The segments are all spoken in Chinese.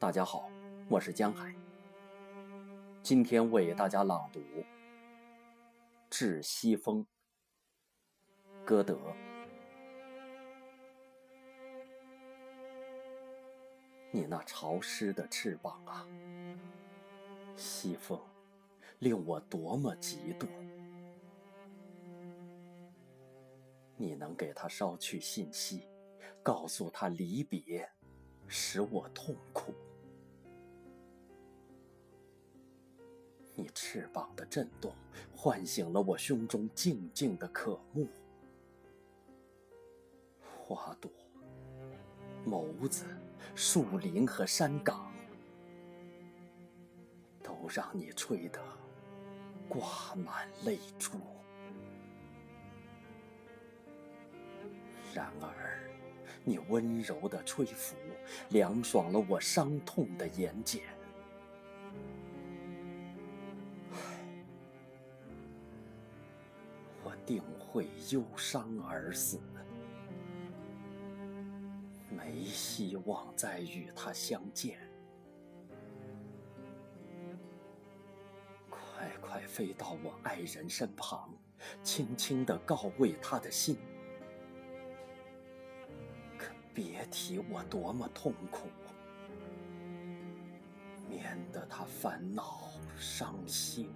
大家好，我是江海。今天为大家朗读《致西风》，歌德。你那潮湿的翅膀啊，西风，令我多么嫉妒！你能给他捎去信息，告诉他离别，使我痛苦。你翅膀的震动，唤醒了我胸中静静的渴慕。花朵、眸子、树林和山岗，都让你吹得挂满泪珠。然而，你温柔的吹拂，凉爽了我伤痛的眼睑。我定会忧伤而死，没希望再与他相见。快快飞到我爱人身旁，轻轻地告慰他的心，可别提我多么痛苦，免得他烦恼伤心。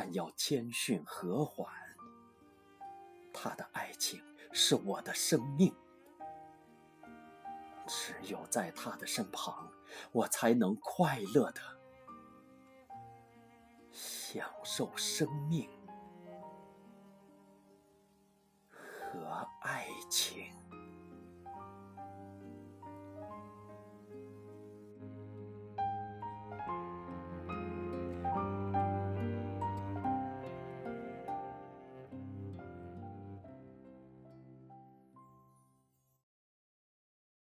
但要谦逊和缓。他的爱情是我的生命，只有在他的身旁，我才能快乐的享受生命和爱情。